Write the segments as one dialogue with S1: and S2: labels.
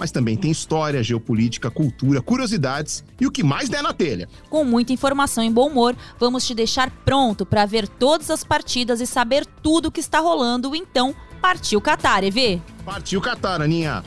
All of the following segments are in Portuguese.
S1: mas também tem história, geopolítica, cultura, curiosidades e o que mais der na telha.
S2: Com muita informação e bom humor, vamos te deixar pronto para ver todas as partidas e saber tudo o que está rolando. Então, partiu Qatar, EV!
S1: Partiu Qatar, Aninha!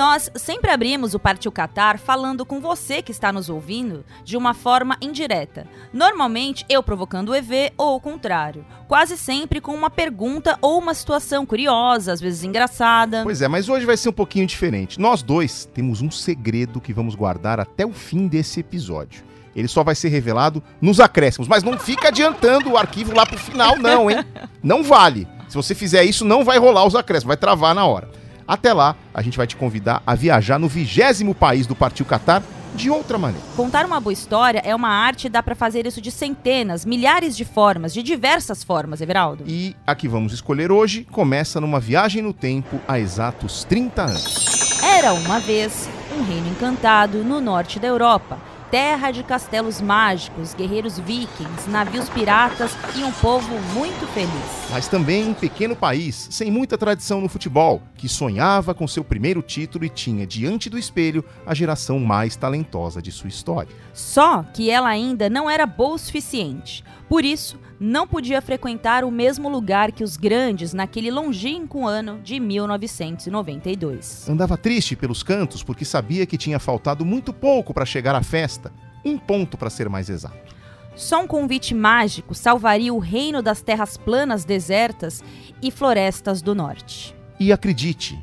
S2: Nós sempre abrimos o Partiu Qatar falando com você que está nos ouvindo de uma forma indireta. Normalmente eu provocando o EV ou o contrário. Quase sempre com uma pergunta ou uma situação curiosa, às vezes engraçada.
S3: Pois é, mas hoje vai ser um pouquinho diferente. Nós dois temos um segredo que vamos guardar até o fim desse episódio. Ele só vai ser revelado nos acréscimos, mas não fica adiantando o arquivo lá pro final, não, hein? Não vale. Se você fizer isso, não vai rolar os acréscimos, vai travar na hora. Até lá, a gente vai te convidar a viajar no vigésimo país do Partiu Qatar de outra maneira.
S2: Contar uma boa história é uma arte e dá para fazer isso de centenas, milhares de formas, de diversas formas, Everaldo.
S3: E a que vamos escolher hoje começa numa viagem no tempo há exatos 30 anos.
S2: Era uma vez um reino encantado no norte da Europa terra de castelos mágicos, guerreiros vikings, navios piratas e um povo muito feliz.
S3: Mas também um pequeno país sem muita tradição no futebol, que sonhava com seu primeiro título e tinha diante do espelho a geração mais talentosa de sua história.
S2: Só que ela ainda não era boa o suficiente. Por isso, não podia frequentar o mesmo lugar que os grandes naquele longínquo ano de 1992.
S3: Andava triste pelos cantos porque sabia que tinha faltado muito pouco para chegar à festa, um ponto para ser mais exato.
S2: Só um convite mágico salvaria o reino das terras planas desertas e florestas do norte.
S3: E acredite,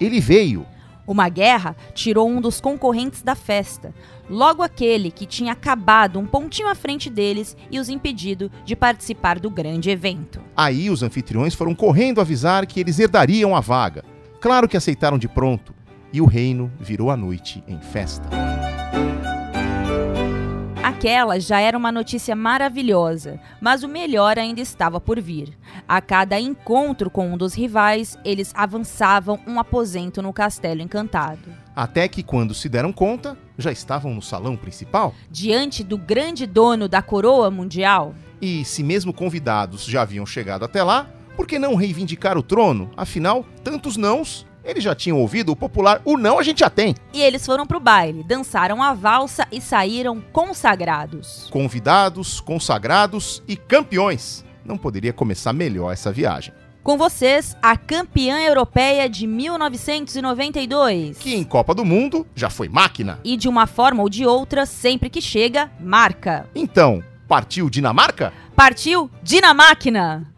S3: ele veio.
S2: Uma guerra tirou um dos concorrentes da festa, logo aquele que tinha acabado um pontinho à frente deles e os impedido de participar do grande evento.
S3: Aí os anfitriões foram correndo avisar que eles herdariam a vaga. Claro que aceitaram de pronto, e o reino virou a noite em festa.
S2: Aquela já era uma notícia maravilhosa, mas o melhor ainda estava por vir. A cada encontro com um dos rivais, eles avançavam um aposento no castelo encantado.
S3: Até que, quando se deram conta, já estavam no salão principal.
S2: Diante do grande dono da coroa mundial.
S3: E se mesmo convidados já haviam chegado até lá, por que não reivindicar o trono? Afinal, tantos nãos eles já tinham ouvido o popular O Não a gente já tem.
S2: E eles foram pro baile, dançaram a valsa e saíram consagrados.
S3: Convidados, consagrados e campeões. Não poderia começar melhor essa viagem.
S2: Com vocês, a campeã europeia de 1992.
S3: Que em Copa do Mundo já foi máquina.
S2: E de uma forma ou de outra, sempre que chega, marca.
S3: Então, partiu Dinamarca?
S2: Partiu Dinamáquina!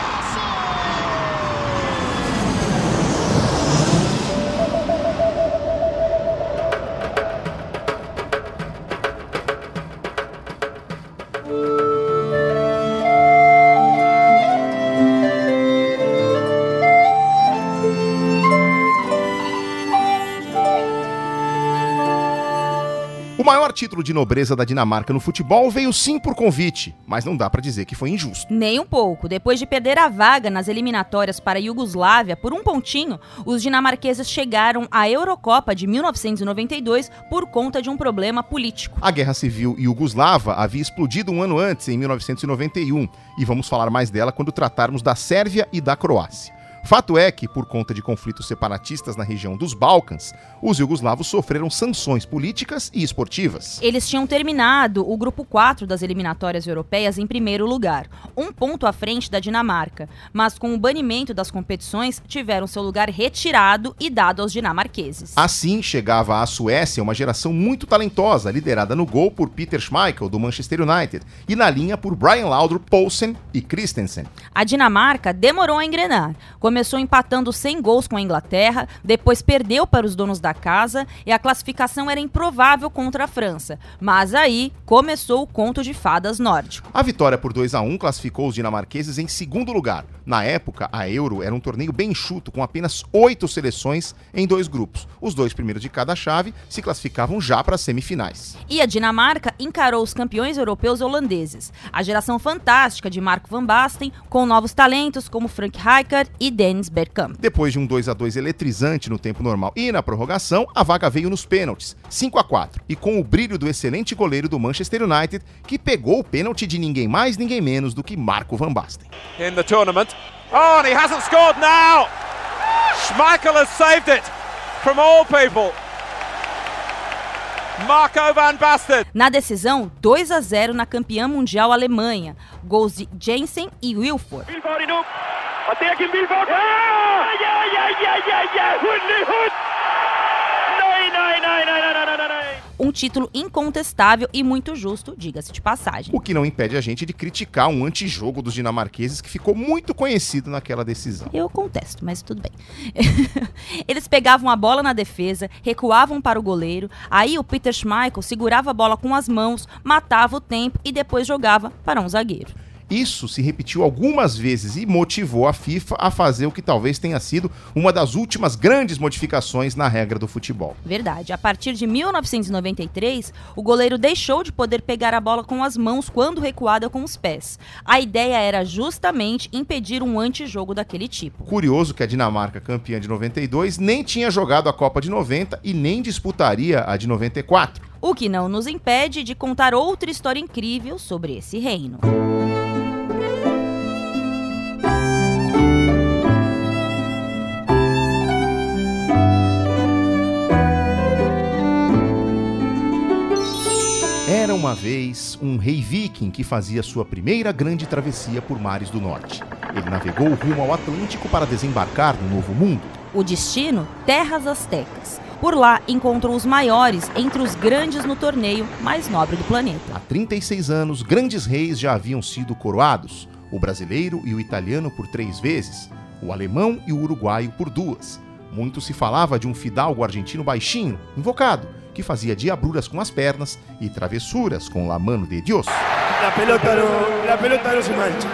S3: Maior título de nobreza da Dinamarca no futebol veio sim por convite, mas não dá pra dizer que foi injusto.
S2: Nem um pouco. Depois de perder a vaga nas eliminatórias para a Iugoslávia por um pontinho, os dinamarqueses chegaram à Eurocopa de 1992 por conta de um problema político.
S3: A guerra civil iugoslava havia explodido um ano antes, em 1991, e vamos falar mais dela quando tratarmos da Sérvia e da Croácia. Fato é que, por conta de conflitos separatistas na região dos Balcãs, os iugoslavos sofreram sanções políticas e esportivas.
S2: Eles tinham terminado o grupo 4 das eliminatórias europeias em primeiro lugar, um ponto à frente da Dinamarca, mas com o banimento das competições tiveram seu lugar retirado e dado aos dinamarqueses.
S3: Assim chegava à Suécia uma geração muito talentosa, liderada no gol por Peter Schmeichel, do Manchester United, e na linha por Brian Laudrup, Poulsen e Christensen.
S2: A Dinamarca demorou a engrenar. Começou empatando 100 gols com a Inglaterra, depois perdeu para os donos da casa e a classificação era improvável contra a França. Mas aí começou o conto de fadas nórdico.
S3: A vitória por 2 a 1 classificou os dinamarqueses em segundo lugar. Na época, a Euro era um torneio bem enxuto, com apenas oito seleções em dois grupos. Os dois primeiros de cada chave se classificavam já para as semifinais.
S2: E a Dinamarca encarou os campeões europeus holandeses, a geração fantástica de Marco van Basten, com novos talentos como Frank Rijkaard e Dennis Bergkamp.
S3: Depois de um 2 a 2 eletrizante no tempo normal e na prorrogação, a vaga veio nos pênaltis, 5 a 4, e com o brilho do excelente goleiro do Manchester United, que pegou o pênalti de ninguém mais, ninguém menos do que Marco van Basten.
S4: in the tournament. Oh, and he hasn't scored now. Schmeichel has saved it from all people. Marco van Basten.
S2: Na decisão, 2 a 0 na campeã mundial Alemanha, gols de Jensen e Wilford.
S5: Og der kan Vilvoorde. Ja! Ja, ja, ja, ja, ja! Hund, nej, hund! Nej, nej, nej, nej, nej, nej, nej, nej!
S2: Um título incontestável e muito justo, diga-se de passagem.
S3: O que não impede a gente de criticar um antijogo dos dinamarqueses que ficou muito conhecido naquela decisão.
S2: Eu contesto, mas tudo bem. Eles pegavam a bola na defesa, recuavam para o goleiro, aí o Peter Schmeichel segurava a bola com as mãos, matava o tempo e depois jogava para um zagueiro.
S3: Isso se repetiu algumas vezes e motivou a FIFA a fazer o que talvez tenha sido uma das últimas grandes modificações na regra do futebol.
S2: Verdade. A partir de 1993, o goleiro deixou de poder pegar a bola com as mãos quando recuada com os pés. A ideia era justamente impedir um antijogo daquele tipo.
S3: Curioso que a Dinamarca, campeã de 92, nem tinha jogado a Copa de 90 e nem disputaria a de 94.
S2: O que não nos impede de contar outra história incrível sobre esse reino.
S3: Era uma vez um rei viking que fazia sua primeira grande travessia por mares do norte. Ele navegou rumo ao Atlântico para desembarcar no Novo Mundo.
S2: O destino? Terras Aztecas. Por lá encontrou os maiores entre os grandes no torneio mais nobre do planeta.
S3: Há 36 anos, grandes reis já haviam sido coroados: o brasileiro e o italiano por três vezes, o alemão e o uruguaio por duas. Muito se falava de um fidalgo argentino baixinho, invocado, que fazia diabruras com as pernas e travessuras com la mano de Dios.
S5: La pelota no, la pelota no se mancha.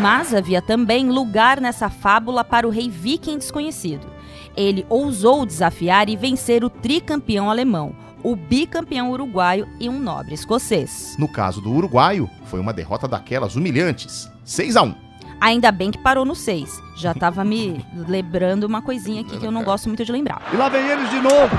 S2: Mas havia também lugar nessa fábula para o rei viking desconhecido. Ele ousou desafiar e vencer o tricampeão alemão, o bicampeão uruguaio e um nobre escocês.
S3: No caso do uruguaio, foi uma derrota daquelas humilhantes, 6 a 1.
S2: Ainda bem que parou no 6. Já tava me lembrando uma coisinha aqui que eu não gosto muito de lembrar.
S5: E lá vem eles de novo.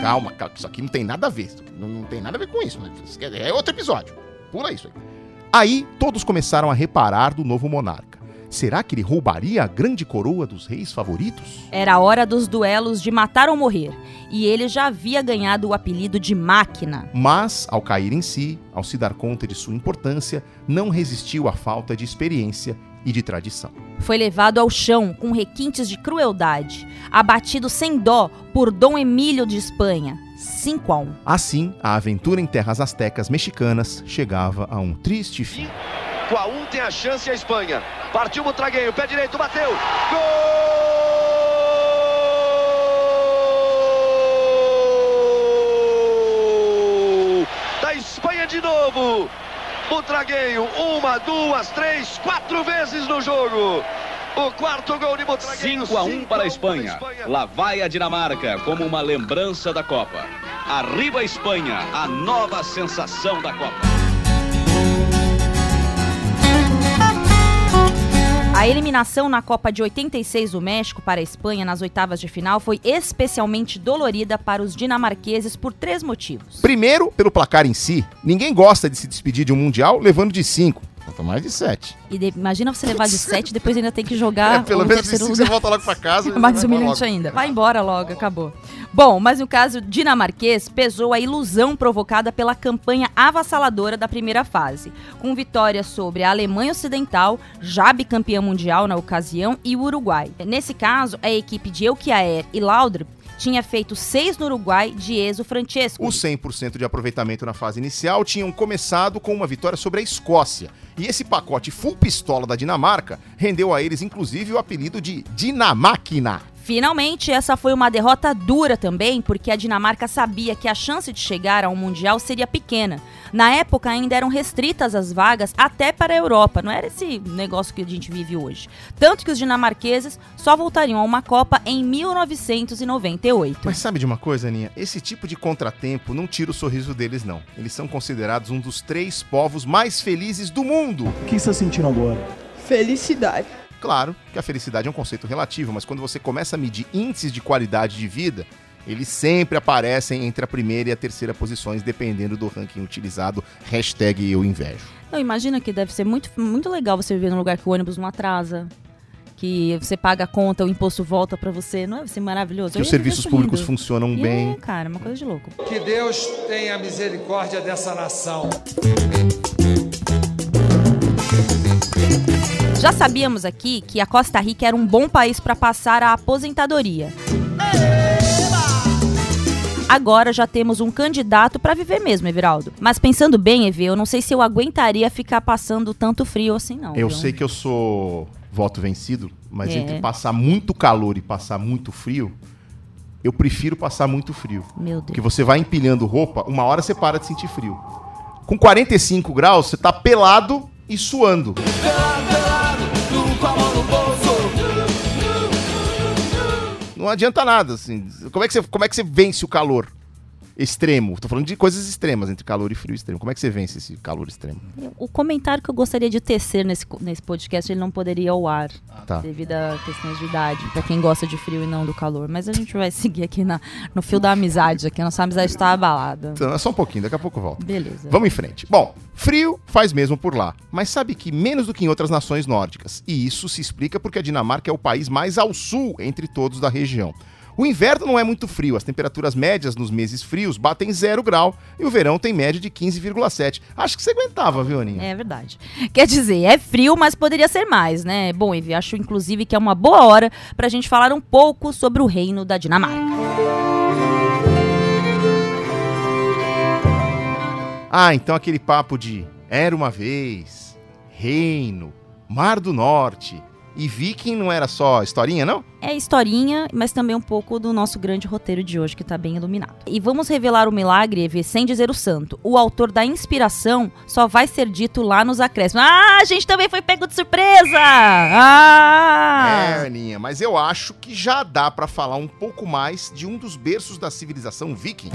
S3: Calma, calma, isso aqui não tem nada a ver. Não, não tem nada a ver com isso. Mas é outro episódio. Pula isso aí. Aí todos começaram a reparar do novo monarca. Será que ele roubaria a grande coroa dos reis favoritos?
S2: Era a hora dos duelos de matar ou morrer, e ele já havia ganhado o apelido de Máquina.
S3: Mas, ao cair em si, ao se dar conta de sua importância, não resistiu à falta de experiência e de tradição.
S2: Foi levado ao chão com requintes de crueldade, abatido sem dó por Dom Emílio de Espanha. 5 a 1.
S3: Assim, a aventura em terras astecas mexicanas chegava a um triste fim.
S6: Com a 1 tem a chance a Espanha. Partiu o Tragueio, pé direito, bateu. Gol! Da Espanha de novo. O Tragueio, uma, duas, três, quatro vezes no jogo. O quarto gol de Butragueiro.
S7: 5 a 1 para a Espanha. Lá vai a Dinamarca como uma lembrança da Copa. Arriba a Espanha, a nova sensação da Copa.
S2: A eliminação na Copa de 86 do México para a Espanha nas oitavas de final foi especialmente dolorida para os dinamarqueses por três motivos.
S3: Primeiro, pelo placar em si. Ninguém gosta de se despedir de um Mundial levando de 5. Falta mais de sete.
S2: E de- imagina você levar de 7 e depois ainda tem que jogar
S3: É, pelo menos se
S2: lugar.
S3: você volta logo pra casa.
S2: É mais
S3: vai pra
S2: humilhante
S3: logo.
S2: ainda. Vai embora logo, acabou. Bom, mas no caso dinamarquês, pesou a ilusão provocada pela campanha avassaladora da primeira fase, com vitória sobre a Alemanha Ocidental, já bicampeã mundial na ocasião, e o Uruguai. Nesse caso, a equipe de Elquiaer e Laudrup tinha feito seis no Uruguai de Enzo Francesco.
S3: Os 100% de aproveitamento na fase inicial tinham começado com uma vitória sobre a Escócia. E esse pacote full pistola da Dinamarca rendeu a eles, inclusive, o apelido de Dinamáquina.
S2: Finalmente, essa foi uma derrota dura também, porque a Dinamarca sabia que a chance de chegar ao Mundial seria pequena. Na época, ainda eram restritas as vagas até para a Europa, não era esse negócio que a gente vive hoje. Tanto que os dinamarqueses só voltariam a uma Copa em 1998.
S3: Mas sabe de uma coisa, Aninha? Esse tipo de contratempo não tira o sorriso deles, não. Eles são considerados um dos três povos mais felizes do mundo.
S8: O que você está sentindo agora?
S9: Felicidade.
S3: Claro que a felicidade é um conceito relativo, mas quando você começa a medir índices de qualidade de vida, eles sempre aparecem entre a primeira e a terceira posições, dependendo do ranking utilizado. Hashtag eu invejo.
S2: Não, imagina que deve ser muito, muito legal você viver num lugar que o ônibus não atrasa. Que você paga a conta, o imposto volta pra você. Não é ser maravilhoso?
S3: Que
S2: Eu
S3: os serviços públicos funcionam
S2: E
S3: bem.
S2: É, cara, uma coisa de louco.
S10: Que Deus tenha misericórdia dessa nação.
S2: Já sabíamos aqui que a Costa Rica era um bom país para passar a aposentadoria. Agora já temos um candidato para viver mesmo, Everaldo. Mas pensando bem, Eve, eu não sei se eu aguentaria ficar passando tanto frio assim, não.
S3: Eu
S2: viu?
S3: sei que eu sou voto vencido, mas
S2: É.
S3: entre passar muito calor e passar muito frio, eu prefiro passar muito frio.
S2: Meu Deus.
S3: Porque você vai empilhando roupa, uma hora você para de sentir frio. Com 45 graus, você tá pelado e suando. Não adianta nada, assim. Como é que você, como é que você vence o calor extremo? Tô falando de coisas extremas, entre calor e frio extremo. Como é que você vence esse calor extremo?
S2: O comentário que eu gostaria de tecer nesse, nesse podcast, ele não poderia ao ar.
S3: Tá.
S2: Devido a questões de idade, pra quem gosta de frio e não do calor. Mas a gente vai seguir aqui na, no fio da amizade, aqui. A nossa amizade está abalada.
S3: Então, é só um pouquinho, daqui a pouco eu volto.
S2: Beleza.
S3: Vamos em frente. Bom, frio faz mesmo por lá, mas sabe que menos do que em outras nações nórdicas. E isso se explica porque a Dinamarca é o país mais ao sul entre todos da região. O inverno não é muito frio, as temperaturas médias nos meses frios batem zero grau e o verão tem média de 15,7. Acho que você aguentava, viu, Aninha?
S2: É verdade. Quer dizer, é frio, mas poderia ser mais, né? Bom, Ivy, acho inclusive que é uma boa hora pra gente falar um pouco sobre o reino da Dinamarca.
S3: Ah, então aquele papo de era uma vez, reino, mar do norte e viking não era só historinha, não?
S2: É historinha, mas também um pouco do nosso grande roteiro de hoje, que tá bem iluminado. E vamos revelar o milagre, sem dizer o santo. O autor da inspiração só vai ser dito lá nos acréscimos. Ah, a gente também foi pego de surpresa! Ah!
S3: É, Aninha, mas eu acho que já dá pra falar um pouco mais de um dos berços da civilização viking.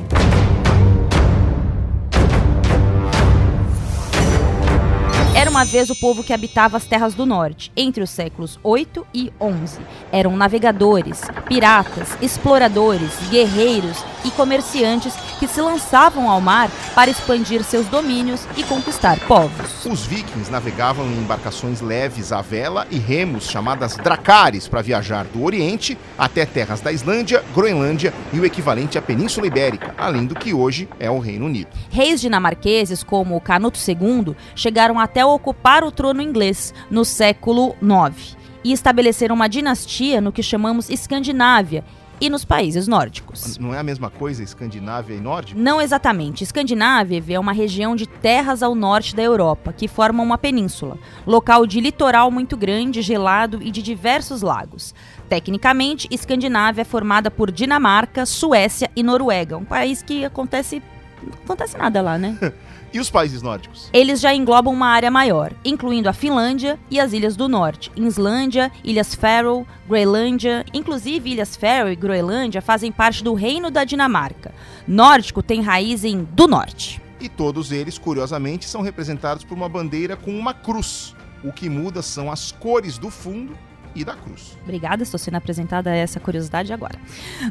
S2: Era uma vez o povo que habitava as terras do norte, entre os séculos 8 e 11. Eram navegadores, piratas, exploradores, guerreiros e comerciantes que se lançavam ao mar para expandir seus domínios e conquistar povos.
S3: Os vikings navegavam em embarcações leves à vela e remos chamadas dracares para viajar do Oriente até terras da Islândia, Groenlândia e o equivalente à Península Ibérica, além do que hoje é o Reino Unido.
S2: Reis dinamarqueses como o Canuto II chegaram até ocupar o trono inglês no século IX e estabeleceram uma dinastia no que chamamos Escandinávia e nos países nórdicos.
S3: Não é a mesma coisa Escandinávia e Nórdica?
S2: Não exatamente. Escandinávia é uma região de terras ao norte da Europa, que formam uma península, local de litoral muito grande, gelado e de diversos lagos. Tecnicamente, Escandinávia é formada por Dinamarca, Suécia e Noruega, um país que acontece não acontece nada lá, né?
S3: E os países nórdicos?
S2: Eles já englobam uma área maior, incluindo a Finlândia e as ilhas do norte, Islândia, Ilhas Faroe, Groenlândia. Inclusive, Ilhas Faroe e Groenlândia fazem parte do Reino da Dinamarca. Nórdico tem raiz em do norte.
S3: E todos eles, curiosamente, são representados por uma bandeira com uma cruz. O que muda são as cores do fundo e da cruz.
S2: Obrigada, estou sendo apresentada essa curiosidade agora.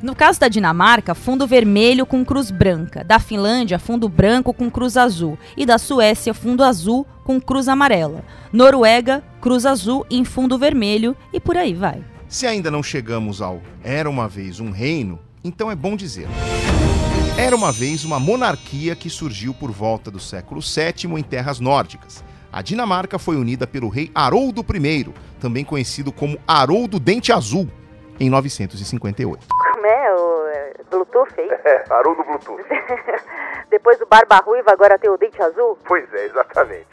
S2: No caso da Dinamarca, fundo vermelho com cruz branca. Da Finlândia, fundo branco com cruz azul. E da Suécia, fundo azul com cruz amarela. Noruega, cruz azul em fundo vermelho e por aí vai.
S3: Se ainda não chegamos ao Era uma vez um reino, então é bom dizer. Era uma vez uma monarquia que surgiu por volta do século VII em terras nórdicas. A Dinamarca foi unida pelo rei Haroldo I, também conhecido como Haroldo Dente Azul, em 958.
S11: Como é o Bluetooth aí?
S8: É, Haroldo Bluetooth.
S11: Depois do Barba Ruiva, agora tem o Dente Azul?
S8: Pois é, exatamente.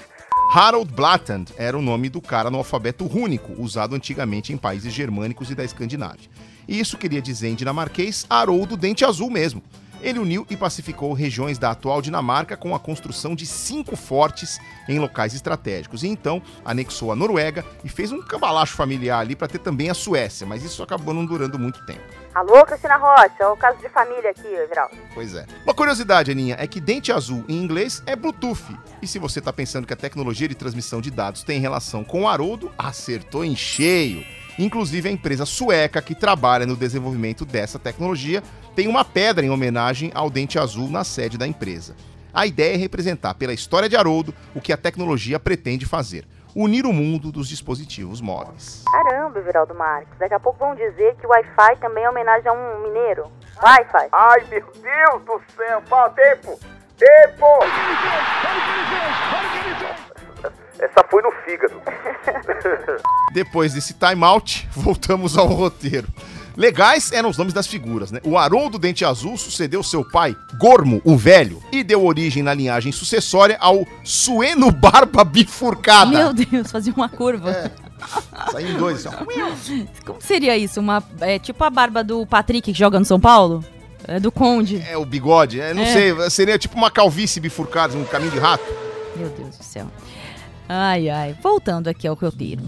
S3: Harold Blatand era o nome do cara no alfabeto rúnico, usado antigamente em países germânicos e da Escandinávia. E isso queria dizer em dinamarquês Haroldo Dente Azul mesmo. Ele uniu e pacificou regiões da atual Dinamarca com a construção de cinco fortes em locais estratégicos. E então anexou a Noruega e fez um cambalacho familiar ali para ter também a Suécia, mas isso acabou não durando muito tempo.
S11: Alô, Cristina Rocha, é o caso de família aqui, Everaldo.
S3: Pois é. Uma curiosidade, Aninha, é que dente azul em inglês é Bluetooth. E se você está pensando que a tecnologia de transmissão de dados tem relação com o Haroldo, acertou em cheio. Inclusive, a empresa sueca que trabalha no desenvolvimento dessa tecnologia tem uma pedra em homenagem ao dente azul na sede da empresa. A ideia é representar pela história de Haroldo o que a tecnologia pretende fazer: unir o mundo dos dispositivos móveis.
S11: Caramba, Everaldo Marques. Daqui a pouco vão dizer que o Wi-Fi também é homenagem a um mineiro. Wi-Fi.
S8: Ai, meu Deus do céu, fala tempo! Tempo! Essa foi no fígado.
S3: Depois desse timeout, voltamos ao roteiro. Legais eram os nomes das figuras, né? O Haroldo Dente Azul sucedeu seu pai, Gormo, o Velho, e deu origem na linhagem sucessória ao Sueno Barba Bifurcada.
S2: Meu Deus, fazia uma curva.
S3: É. Saiu em dois, ó.
S2: Como seria isso? Uma, é, tipo a barba do Patrick que joga no São Paulo? É do Conde.
S3: É, o bigode. É, não
S2: É.
S3: sei, seria tipo uma calvície bifurcada, um caminho de rato.
S2: Meu Deus do céu. Ai, ai. Voltando aqui ao roteiro.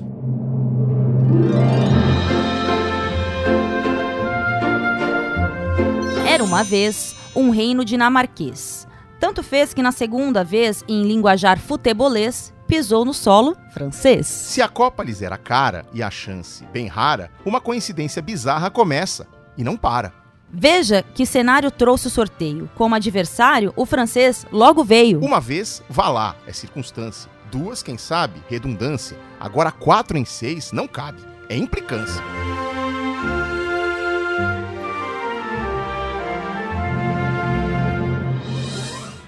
S2: Era uma vez um reino dinamarquês. Tanto fez que na segunda vez, em linguajar futebolês, pisou no solo francês.
S3: Se a Copa lhes era cara e a chance bem rara, uma coincidência bizarra começa e não para.
S2: Veja que cenário trouxe o sorteio. Como adversário, o francês logo veio.
S3: Uma vez, vá lá, é circunstância. Duas, quem sabe, redundância. Agora quatro em seis não cabe. É implicância.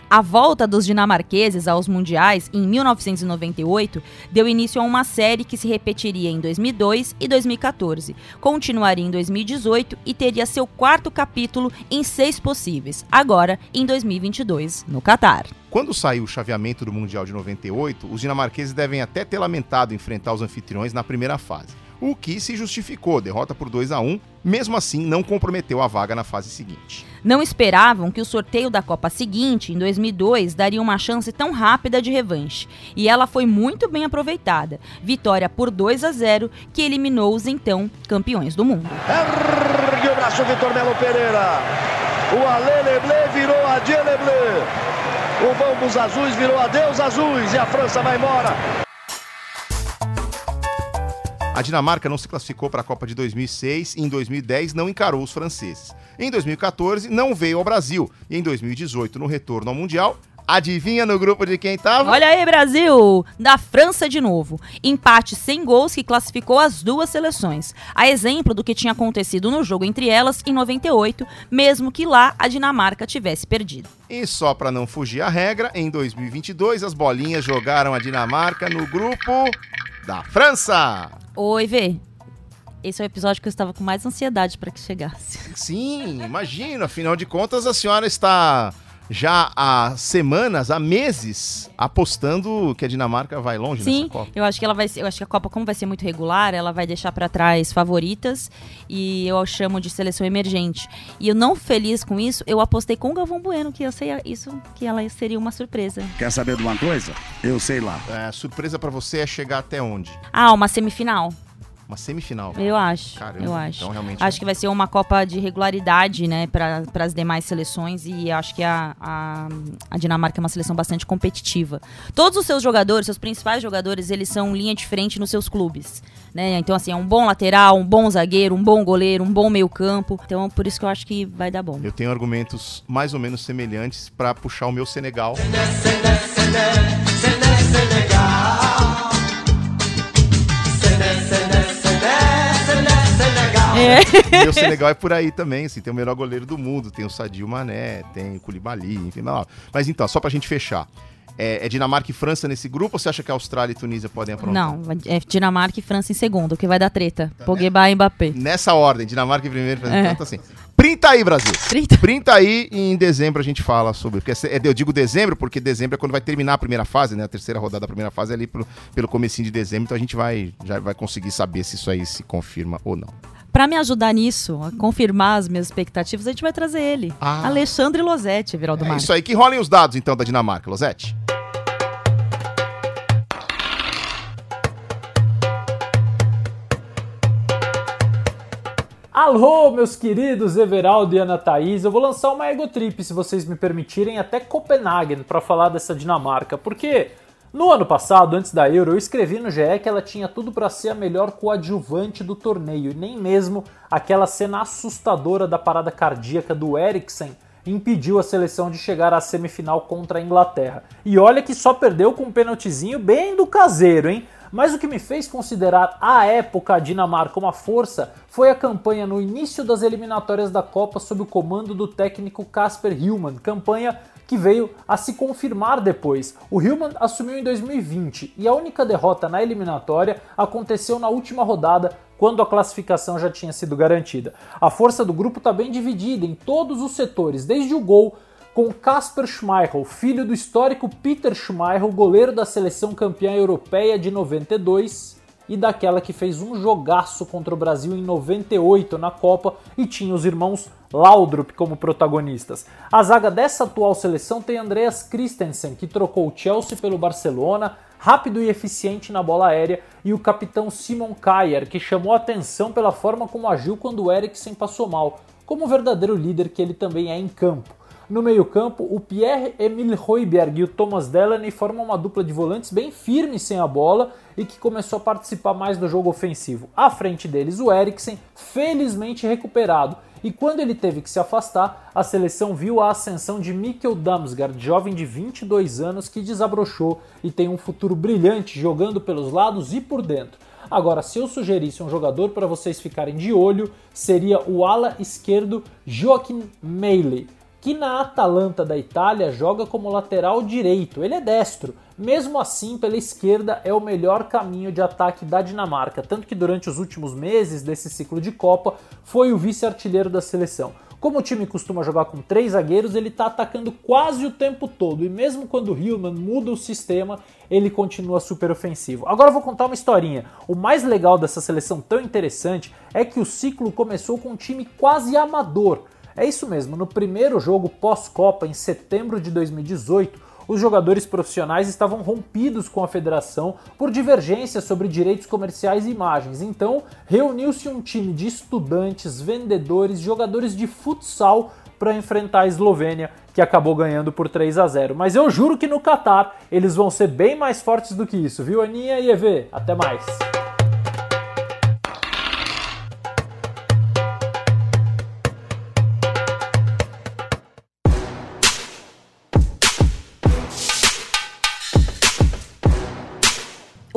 S2: A volta dos dinamarqueses aos mundiais em 1998 deu início a uma série que se repetiria em 2002 e 2014, continuaria em 2018 e teria seu quarto capítulo em seis possíveis, agora em 2022, no Catar.
S3: Quando saiu o chaveamento do Mundial de 98, os dinamarqueses devem até ter lamentado enfrentar os anfitriões na primeira fase. O que se justificou, derrota por 2 a 1 mesmo assim não comprometeu a vaga na fase seguinte.
S2: Não esperavam que o sorteio da Copa seguinte, em 2002, daria uma chance tão rápida de revanche. E ela foi muito bem aproveitada. Vitória por 2 a 0, que eliminou os então campeões do mundo.
S6: Ergue o braço Vitor Melo Pereira. O Ale Leblé virou a Dieu Leblé. O Vamos Azuis virou Adeus Azuis. E a França vai embora.
S3: A Dinamarca não se classificou para a Copa de 2006 e em 2010 não encarou os franceses. Em 2014 não veio ao Brasil e em 2018 no retorno ao Mundial, adivinha no grupo de quem estava?
S2: Olha aí, Brasil! Da França de novo. Empate sem gols que classificou as duas seleções. A exemplo do que tinha acontecido no jogo entre elas em 98, mesmo que lá a Dinamarca tivesse perdido.
S3: E só para não fugir à regra, em 2022 as bolinhas jogaram a Dinamarca no grupo da França.
S2: Oi, Vê. Esse é o episódio que eu estava com mais ansiedade para que chegasse.
S3: Sim, imagino. Afinal de contas, a senhora está já há semanas, há meses, apostando que a Dinamarca vai longe
S2: Sim,
S3: nessa Copa.
S2: eu acho que ela vai ser, eu acho que a Copa como vai ser muito regular, ela vai deixar para trás favoritas e eu chamo de seleção emergente. E eu não feliz com isso, eu apostei com o Galvão Bueno que eu sei isso que ela seria uma surpresa.
S9: Quer saber de uma coisa? Eu sei lá.
S3: É, surpresa para você é chegar até onde?
S2: Ah, uma semifinal.
S3: Uma semifinal.
S2: Eu acho.
S3: Caramba,
S2: eu acho.
S3: então realmente
S2: acho
S3: é.
S2: que vai ser uma Copa de regularidade, né, para as demais seleções e acho que a, a, a Dinamarca é uma seleção bastante competitiva. Todos os seus jogadores, seus principais jogadores, eles são linha de frente nos seus clubes, né? Então assim, é um bom lateral, um bom zagueiro, um bom goleiro, um bom meio-campo. Então por isso que eu acho que vai dar bom.
S3: Eu tenho argumentos mais ou menos semelhantes pra puxar o meu Senegal.
S2: É.
S3: Meu Senegal é por aí também, assim, tem o melhor goleiro do mundo, tem o Sadio Mané, tem o Koulibaly, enfim, não. Mas então, só pra gente fechar. É, é Dinamarca e França nesse grupo ou você acha que a Austrália e Tunísia podem aprontar?
S2: Não, é Dinamarca e França em segundo, o que vai dar treta. Pogba e Mbappé.
S3: Nessa ordem, Dinamarca em primeiro, França
S2: É.
S3: quinto, assim. Printa aí, Brasil.
S2: Printa.
S3: Printa aí e em dezembro a gente fala sobre. Porque é- eu digo dezembro porque dezembro é quando vai terminar a primeira fase, né? A terceira rodada da primeira fase é ali pro- pelo comecinho de dezembro, então a gente vai, já vai conseguir saber se isso aí se confirma ou não.
S2: Pra me ajudar nisso, a confirmar as minhas expectativas, a gente vai trazer ele.
S3: Ah.
S2: Alexandre Losetti, Viraldo
S3: É
S2: Marques.
S3: isso aí, que rolem os dados então da Dinamarca, Losete.
S9: Alô, meus queridos Everaldo e Ana Thaís. Eu vou lançar uma egotrip, se vocês me permitirem, até Copenhagen para falar dessa Dinamarca, porque no ano passado, antes da Euro, eu escrevi no GE que ela tinha tudo para ser a melhor coadjuvante do torneio, e nem mesmo aquela cena assustadora da parada cardíaca do Eriksen impediu a seleção de chegar à semifinal contra a Inglaterra. E olha que só perdeu com um pênaltizinho bem do caseiro, hein? Mas o que me fez considerar à época a Dinamarca uma força foi a campanha no início das eliminatórias da Copa sob o comando do técnico Kasper Hillman, campanha que veio a se confirmar depois. O Hillman assumiu em 2020 e a única derrota na eliminatória aconteceu na última rodada, quando a classificação já tinha sido garantida. A força do grupo está bem dividida em todos os setores, desde o gol, com Kasper Schmeichel, filho do histórico Peter Schmeichel, goleiro da seleção campeã europeia de 92 e daquela que fez um jogaço contra o Brasil em 98 na Copa e tinha os irmãos Laudrup como protagonistas. A zaga dessa atual seleção tem Andreas Christensen, que trocou o Chelsea pelo Barcelona, rápido e eficiente na bola aérea, e o capitão Simon Kjaer, que chamou atenção pela forma como agiu quando o Eriksen passou mal, como verdadeiro líder que ele também é em campo. No meio-campo, o Pierre-Emile Hoiberg e o Thomas Delaney formam uma dupla de volantes bem firme sem a bola e que começou a participar mais do jogo ofensivo. À frente deles, o Eriksen, felizmente recuperado. E quando ele teve que se afastar, a seleção viu a ascensão de Mikkel Damsgaard, jovem de 22 anos que desabrochou e tem um futuro brilhante jogando pelos lados e por dentro. Agora, se eu sugerisse um jogador para vocês ficarem de olho, seria o ala esquerdo Joaquim Meili que na Atalanta da Itália joga como lateral direito. Ele é destro. Mesmo assim, pela esquerda é o melhor caminho de ataque da Dinamarca, tanto que durante os últimos meses desse ciclo de Copa foi o vice-artilheiro da seleção. Como o time costuma jogar com três zagueiros, ele está atacando quase o tempo todo e mesmo quando o Hillman muda o sistema, ele continua super ofensivo. Agora eu vou contar uma historinha. O mais legal dessa seleção tão interessante é que o ciclo começou com um time quase amador. É isso mesmo, no primeiro jogo pós-Copa, em setembro de 2018, os jogadores profissionais estavam rompidos com a federação por divergências sobre direitos comerciais e imagens. Então, reuniu-se um time de estudantes, vendedores, jogadores de futsal para enfrentar a Eslovênia, que acabou ganhando por 3 a 0. Mas eu juro que no Catar eles vão ser bem mais fortes do que isso, viu, Aninha e EV? Até mais!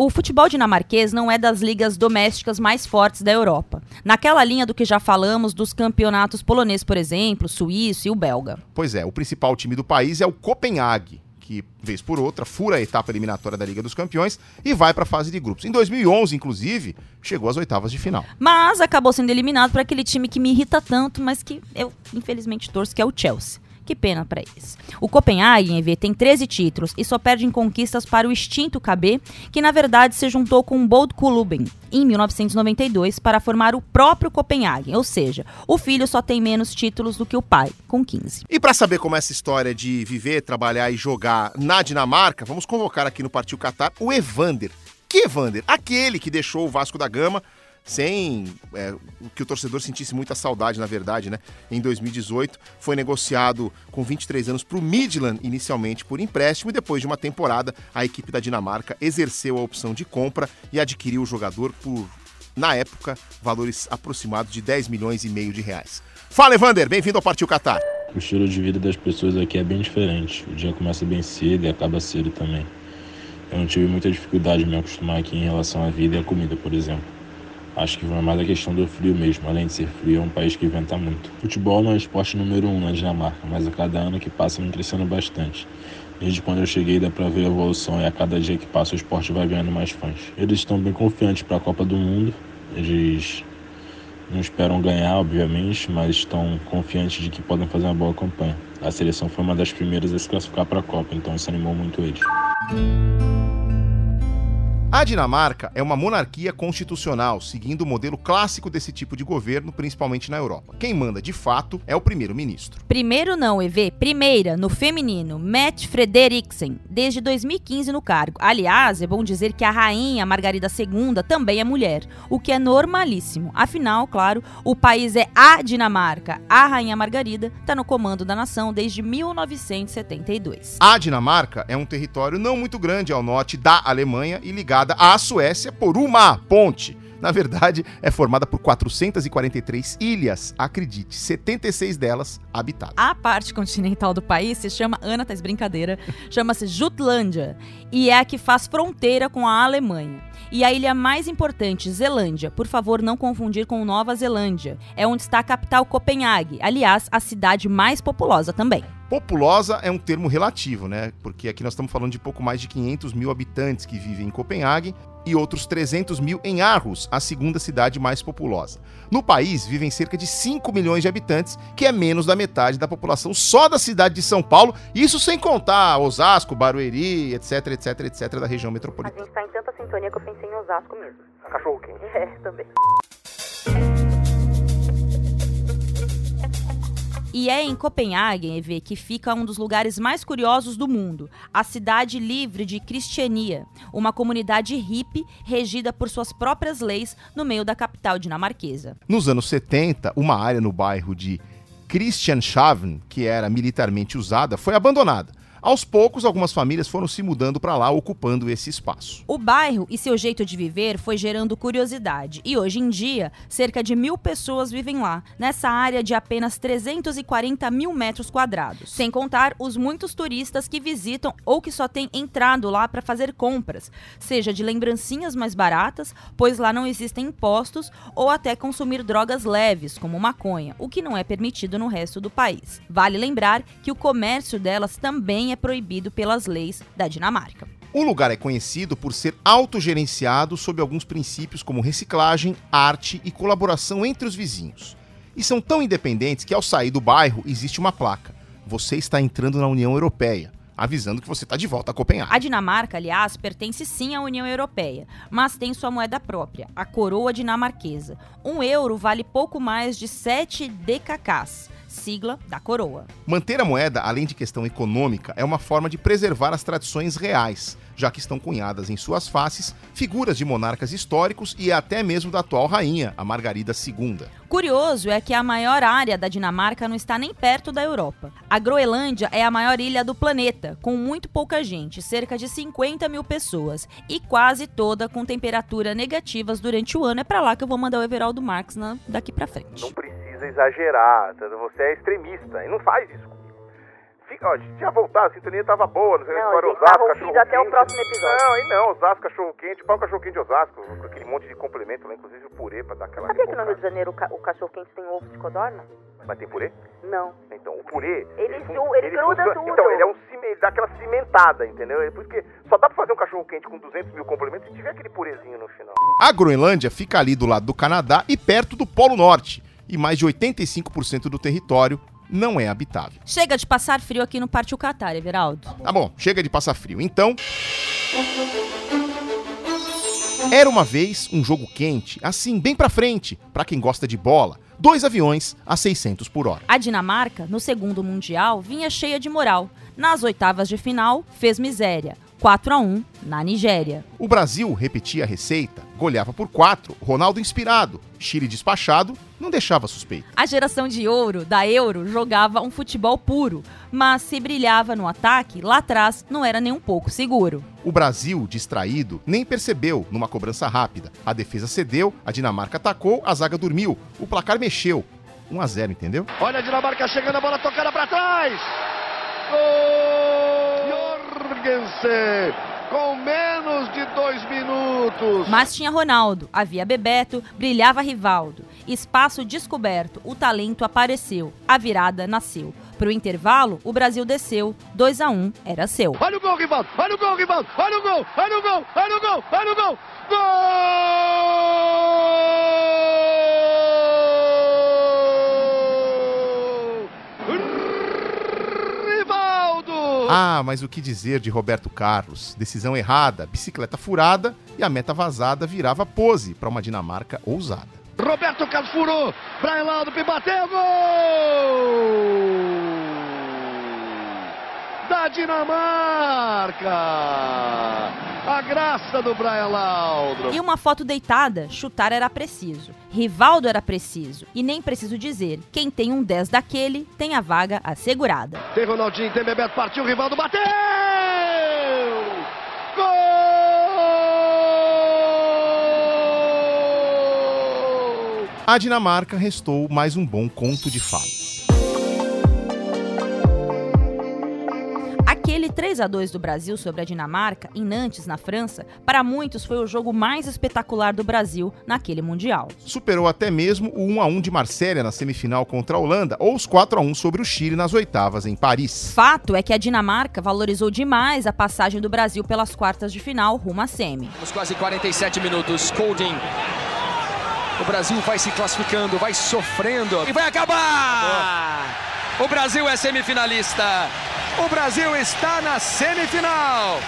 S2: O futebol dinamarquês não é das ligas domésticas mais fortes da Europa. Naquela linha do que já falamos dos campeonatos polonês, por exemplo, suíço e o belga.
S3: Pois é, o principal time do país é o Copenhague, que, vez por outra, fura a etapa eliminatória da Liga dos Campeões e vai para a fase de grupos. Em 2011, inclusive, chegou às oitavas de final.
S2: Mas acabou sendo eliminado por aquele time que me irrita tanto, mas que eu infelizmente torço, que é o Chelsea. Que pena para eles. O Copenhagen, EV, tem 13 títulos e só perde em conquistas para o extinto KB, que na verdade se juntou com o Bold Kluben em 1992 para formar o próprio Copenhagen, ou seja, o filho só tem menos títulos do que o pai, com 15.
S3: E para saber como é essa história de viver, trabalhar e jogar na Dinamarca, vamos convocar aqui no Partiu Qatar o Evander. Que Evander? Aquele que deixou o Vasco da Gama sem é, que o torcedor sentisse muita saudade, na verdade, né? Em 2018, foi negociado com 23 anos para o Midland, inicialmente por empréstimo, e depois de uma temporada, a equipe da Dinamarca exerceu a opção de compra e adquiriu o jogador por, na época, valores aproximados de 10 milhões e meio de reais. Fala, Evander, bem-vindo ao Partiu Qatar.
S12: O estilo de vida das pessoas aqui é bem diferente. O dia começa bem cedo e acaba cedo também. Eu não tive muita dificuldade de me acostumar aqui em relação à vida e à comida, por exemplo. Acho que foi mais a questão do frio mesmo. Além de ser frio, é um país que venta muito. Futebol não é o esporte número um na Dinamarca, mas a cada ano que passa vem crescendo bastante. Desde quando eu cheguei dá pra ver a evolução e a cada dia que passa o esporte vai ganhando mais fãs. Eles estão bem confiantes para a Copa do Mundo. Eles não esperam ganhar, obviamente, mas estão confiantes de que podem fazer uma boa campanha. A seleção foi uma das primeiras a se classificar para a Copa, então isso animou muito eles.
S3: A Dinamarca é uma monarquia constitucional, seguindo o modelo clássico desse tipo de governo, principalmente na Europa. Quem manda de fato é o primeiro-ministro.
S2: Primeiro não, EV. Primeira, no feminino, Mette Frederiksen, desde 2015 no cargo. Aliás, é bom dizer que a rainha Margarida II também é mulher, o que é normalíssimo. Afinal, claro, o país é a Dinamarca. A rainha Margarida está no comando da nação desde 1972.
S3: A Dinamarca é um território não muito grande ao norte da Alemanha e ligado à Suécia por uma ponte. Na verdade, é formada por 443 ilhas, acredite, 76 delas habitadas.
S2: A parte continental do país se chama, Ana, tá brincadeira, chama-se Jutlândia e é a que faz fronteira com a Alemanha. E a ilha mais importante, Zelândia, por favor não confundir com Nova Zelândia, é onde está a capital Copenhague, aliás, a cidade mais populosa também.
S3: Populosa é um termo relativo, né? Porque aqui nós estamos falando de pouco mais de 500 mil habitantes que vivem em Copenhague e outros 300 mil em Aarhus, a segunda cidade mais populosa. No país vivem cerca de 5 milhões de habitantes, que é menos da metade da população só da cidade de São Paulo, isso sem contar Osasco, Barueri, etc, etc, etc, da região
S11: A
S3: metropolitana.
S11: gente tá em tanta sintonia que eu pensei em Osasco mesmo.
S8: Cachorro quente.
S11: É, também.
S2: E é em Copenhague, EV, que fica um dos lugares mais curiosos do mundo, a cidade livre de Cristiania, uma comunidade hippie regida por suas próprias leis no meio da capital dinamarquesa.
S3: Nos anos 70, uma área no bairro de Christianshavn, que era militarmente usada, foi abandonada. Aos poucos, algumas famílias foram se mudando para lá, ocupando esse espaço.
S2: O bairro e seu jeito de viver foi gerando curiosidade, e hoje em dia, cerca de mil pessoas vivem lá, nessa área de apenas 340 mil metros quadrados. Sem contar os muitos turistas que visitam ou que só têm entrado lá para fazer compras, seja de lembrancinhas mais baratas, pois lá não existem impostos, ou até consumir drogas leves, como maconha, o que não é permitido no resto do país. Vale lembrar que o comércio delas também é proibido pelas leis da Dinamarca.
S3: O lugar é conhecido por ser autogerenciado sob alguns princípios como reciclagem, arte e colaboração entre os vizinhos. E são tão independentes que ao sair do bairro existe uma placa: Você está entrando na União Europeia, avisando que você está de volta a Copenhague.
S2: A Dinamarca, aliás, pertence sim à União Europeia, mas tem sua moeda própria, a coroa dinamarquesa. Um euro vale pouco mais de 7 DKKs, sigla da coroa.
S3: Manter a moeda, além de questão econômica, é uma forma de preservar as tradições reais, já que estão cunhadas em suas faces figuras de monarcas históricos e até mesmo da atual rainha, a Margarida II.
S2: Curioso é que a maior área da Dinamarca não está nem perto da Europa. A Groenlândia é a maior ilha do planeta, com muito pouca gente, cerca de 50 mil pessoas, e quase toda com temperatura negativas durante o ano. É pra lá que eu vou mandar o Everaldo Marques na- daqui pra frente.
S8: Não precisa exagerar, tá? você é extremista e não faz isso. Fica, ó, a gente tinha voltado, a sintonia tava boa, não sei
S11: Não,
S8: história
S11: a gente tá
S8: Osasco,
S11: rompido
S8: cachorro
S11: até o
S8: quente.
S11: próximo episódio.
S8: Não, e não, Osasco, cachorro quente, pau cachorro quente de Osasco, com aquele monte de complemento lá, inclusive o purê pra dar aquela
S11: Sabia que no Rio de Janeiro o, ca- o cachorro-quente tem ovo de codorna?
S8: Mas tem purê?
S11: Não.
S8: Então, o purê...
S11: Ele
S8: fun-
S11: ju- ele gruda
S8: funciona-
S11: tudo.
S8: Então, ele é um cime, ele dá aquela cimentada, entendeu? É por isso que só dá pra fazer um cachorro quente com 200 mil complementos se tiver aquele purezinho no final.
S3: A Groenlândia fica ali do lado do Canadá e perto do Polo Norte, e mais de 85% do território não é habitável.
S2: Chega de passar frio aqui no Partiu Qatar, Everaldo.
S3: Tá bom, chega de passar frio. Então. Era uma vez um jogo quente, assim, bem pra frente, pra quem gosta de bola. Dois aviões a 600 por hora.
S2: A Dinamarca, no segundo Mundial, vinha cheia de moral. Nas oitavas de final, fez miséria. 4 a 1 na Nigéria.
S3: O Brasil repetia a receita, goleava por 4, Ronaldo inspirado, Chile despachado, não deixava suspeito.
S2: A geração de ouro da Euro jogava um futebol puro, mas se brilhava no ataque, lá atrás não era nem um pouco seguro.
S3: O Brasil, distraído, nem percebeu numa cobrança rápida. A defesa cedeu, a Dinamarca atacou, a zaga dormiu, o placar mexeu. 1 a 0, entendeu?
S6: Olha a Dinamarca chegando, a bola tocada para trás. Gol! Jorgensen! Com menos de dois minutos.
S2: Mas tinha Ronaldo, havia Bebeto, brilhava Rivaldo. Espaço descoberto, o talento apareceu, a virada nasceu. Pro intervalo, o Brasil desceu, 2 a 1 era seu.
S6: Olha o gol, Rivaldo! Olha o gol, Rivaldo! Olha o gol! Olha o gol! Olha o gol! Olha o gol! Gol! Rivaldo!
S3: Ah, mas o que dizer de Roberto Carlos? Decisão errada, bicicleta furada e a meta vazada virava pose para uma Dinamarca ousada.
S6: Roberto Carlos furou. Brian Laudrup bateu. Gol! Da Dinamarca. A graça do Brian Laudrup.
S2: E uma foto deitada, chutar era preciso. Rivaldo era preciso. E nem preciso dizer, quem tem um 10 daquele tem a vaga assegurada.
S6: Tem Ronaldinho, tem Bebeto, partiu, Rivaldo bateu! Gol!
S3: A Dinamarca restou mais um bom conto de fadas.
S2: Aquele 3 a 2 do Brasil sobre a Dinamarca, em Nantes, na França, para muitos foi o jogo mais espetacular do Brasil naquele Mundial.
S3: Superou até mesmo o 1 a 1 de Marsella na semifinal contra a Holanda ou os 4 a 1 sobre o Chile nas oitavas em Paris.
S2: Fato é que a Dinamarca valorizou demais a passagem do Brasil pelas quartas de final rumo à semi.
S13: Temos quase 47 minutos. Colding. O Brasil vai se classificando, vai sofrendo e vai acabar! O Brasil é semifinalista. O Brasil está na semifinal.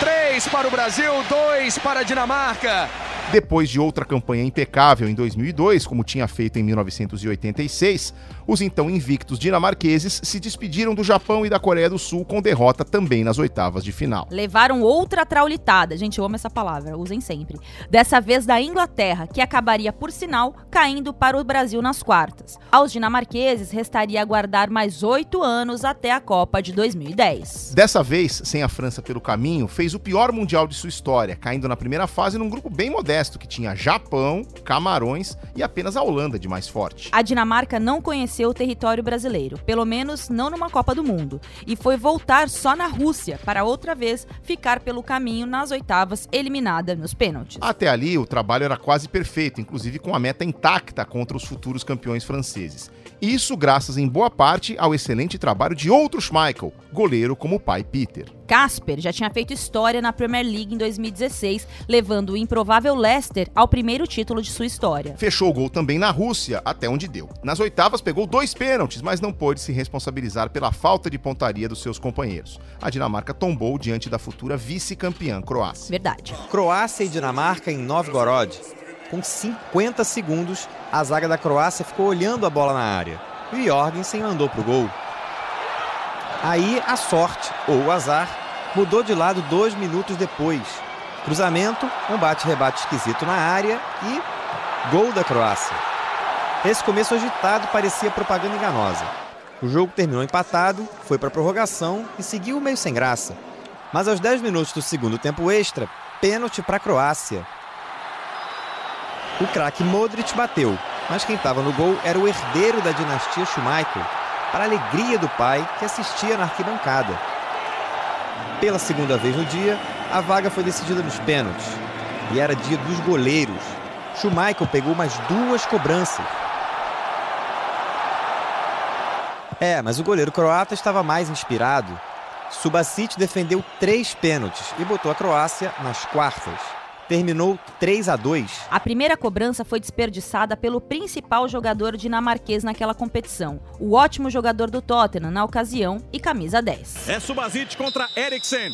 S13: Três para o Brasil, dois para a Dinamarca.
S3: Depois de outra campanha impecável em 2002, como tinha feito em 1986, os então invictos dinamarqueses se despediram do Japão e da Coreia do Sul com derrota também nas oitavas de final.
S2: Levaram outra traulitada, gente, eu amo essa palavra, usem sempre. Dessa vez da Inglaterra, que acabaria, por sinal, caindo para o Brasil nas quartas. Aos dinamarqueses restaria aguardar mais oito anos até a Copa de 2010.
S3: Dessa vez, sem a França pelo caminho, fez o pior mundial de sua história, caindo na primeira fase num grupo bem modesto que tinha Japão, Camarões e apenas a Holanda de mais forte.
S2: A Dinamarca não conheceu o território brasileiro, pelo menos não numa Copa do Mundo, e foi voltar só na Rússia para outra vez ficar pelo caminho nas oitavas, eliminada nos pênaltis.
S3: Até ali, o trabalho era quase perfeito, inclusive com a meta intacta contra os futuros campeões franceses. Isso graças em boa parte ao excelente trabalho de outro Schmeichel, goleiro como o pai Peter.
S2: Casper já tinha feito história na Premier League em 2016, levando o improvável Leicester ao primeiro título de sua história.
S3: Fechou o gol também na Rússia, até onde deu. Nas oitavas pegou dois pênaltis, mas não pôde se responsabilizar pela falta de pontaria dos seus companheiros. A Dinamarca tombou diante da futura vice-campeã Croácia.
S2: Verdade.
S14: Croácia e Dinamarca em Novgorod. Com 50 segundos, a zaga da Croácia ficou olhando a bola na área. E Jorgensen mandou pro gol. Aí a sorte, ou o azar, mudou de lado dois minutos depois. Cruzamento, um bate-rebate esquisito na área e gol da Croácia. Esse começo agitado parecia propaganda enganosa. O jogo terminou empatado, foi para prorrogação e seguiu meio sem graça. Mas aos 10 minutos do segundo tempo extra, pênalti para a Croácia. O craque Modric bateu, mas quem estava no gol era o herdeiro da dinastia Schumacher, para alegria do pai que assistia na arquibancada. Pela segunda vez no dia, a vaga foi decidida nos pênaltis. E era dia dos goleiros. Schumacher pegou mais duas cobranças. É, mas o goleiro croata estava mais inspirado. Subasic defendeu três pênaltis e botou a Croácia nas quartas terminou 3 a 2.
S2: A primeira cobrança foi desperdiçada pelo principal jogador dinamarquês naquela competição, o ótimo jogador do Tottenham na ocasião e camisa 10.
S4: É Subasic contra Eriksen.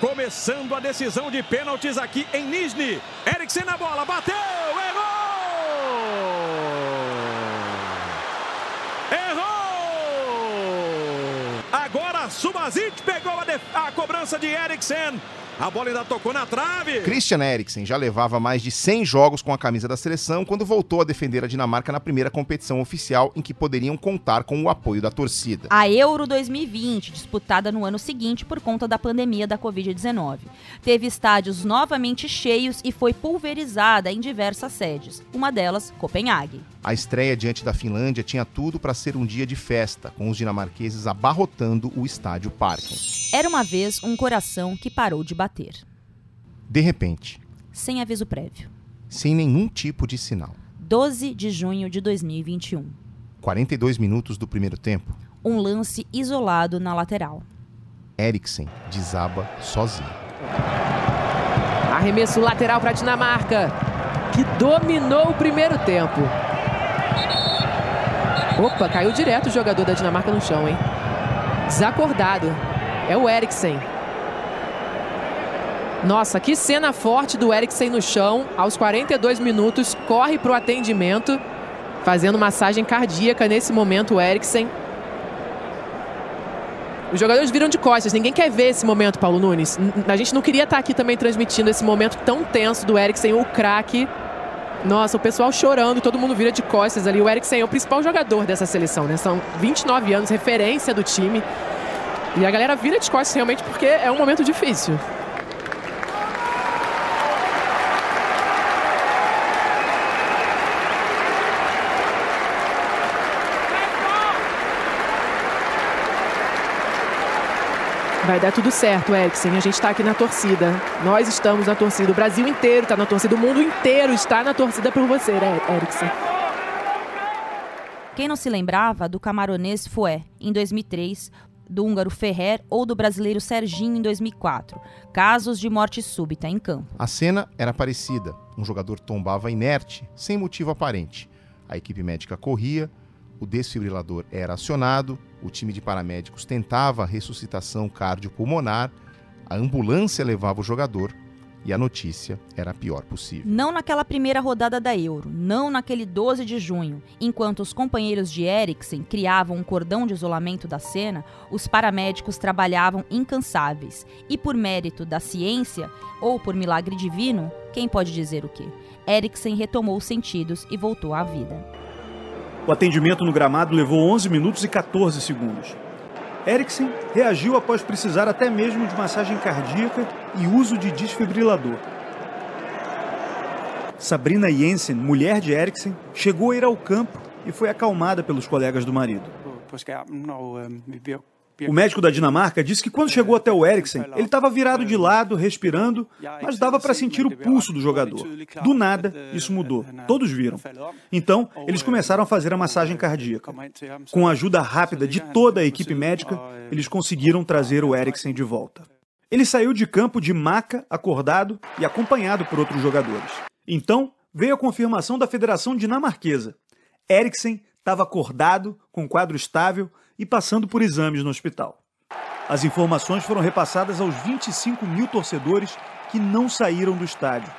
S4: Começando a decisão de pênaltis aqui em Nizhny. Eriksen na bola, bateu, errou! Errou! Agora Subasic pegou a, a cobrança de Eriksen. A bola ainda tocou na trave.
S3: Christian Eriksen já levava mais de 100 jogos com a camisa da seleção quando voltou a defender a Dinamarca na primeira competição oficial em que poderiam contar com o apoio da torcida.
S2: A Euro 2020, disputada no ano seguinte por conta da pandemia da Covid-19. Teve estádios novamente cheios e foi pulverizada em diversas sedes, uma delas, Copenhague.
S3: A estreia diante da Finlândia tinha tudo para ser um dia de festa, com os dinamarqueses abarrotando o estádio Parken.
S2: Era uma vez um coração que parou de bater.
S3: De repente,
S2: sem aviso prévio,
S3: sem nenhum tipo de sinal.
S2: 12 de junho de 2021.
S3: 42 minutos do primeiro tempo.
S2: Um lance isolado na lateral.
S3: Eriksen desaba sozinho.
S15: Arremesso lateral para a Dinamarca, que dominou o primeiro tempo. Opa, caiu direto o jogador da Dinamarca no chão, hein? Desacordado. É o Eriksen. Nossa, que cena forte do Eriksen no chão. Aos 42 minutos, corre para o atendimento, fazendo massagem cardíaca nesse momento, o Eriksen. Os jogadores viram de costas, ninguém quer ver esse momento, Paulo Nunes. A gente não queria estar aqui também transmitindo esse momento tão tenso do Eriksen, o craque nossa, o pessoal chorando, todo mundo vira de costas ali. O Eriksen é o principal jogador dessa seleção, né? São 29 anos, referência do time. E a galera vira de costas realmente porque é um momento difícil. Vai dar tudo certo, Eriksen. A gente está aqui na torcida. Nós estamos na torcida. O Brasil inteiro está na torcida. O mundo inteiro está na torcida por você, Eriksen.
S2: Quem não se lembrava do camaronês Foué, em 2003, do húngaro Ferrer ou do brasileiro Serginho em 2004. Casos de morte súbita em campo.
S3: A cena era parecida. Um jogador tombava inerte, sem motivo aparente. A equipe médica corria, o desfibrilador era acionado, o time de paramédicos tentava a ressuscitação cardiopulmonar, a ambulância levava o jogador e a notícia era a pior possível.
S2: Não naquela primeira rodada da Euro, não naquele 12 de junho. Enquanto os companheiros de Eriksen criavam um cordão de isolamento da cena, os paramédicos trabalhavam incansáveis. E por mérito da ciência, ou por milagre divino, quem pode dizer o quê? Eriksen retomou os sentidos e voltou à vida.
S16: O atendimento no gramado levou 11 minutos e 14 segundos. Eriksen reagiu após precisar até mesmo de massagem cardíaca e uso de desfibrilador. Sabrina Jensen, mulher de Eriksen, chegou a ir ao campo e foi acalmada pelos colegas do marido. O médico da Dinamarca disse que quando chegou até o Eriksen, ele estava virado de lado, respirando, mas dava para sentir o pulso do jogador. Do nada, isso mudou. Todos viram. Então, eles começaram a fazer a massagem cardíaca. Com a ajuda rápida de toda a equipe médica, eles conseguiram trazer o Eriksen de volta. Ele saiu de campo de maca, acordado e acompanhado por outros jogadores. Então, veio a confirmação da Federação Dinamarquesa. Eriksen estava acordado, com quadro estável, e passando por exames no hospital. As informações foram repassadas aos 25 mil torcedores que não saíram do estádio.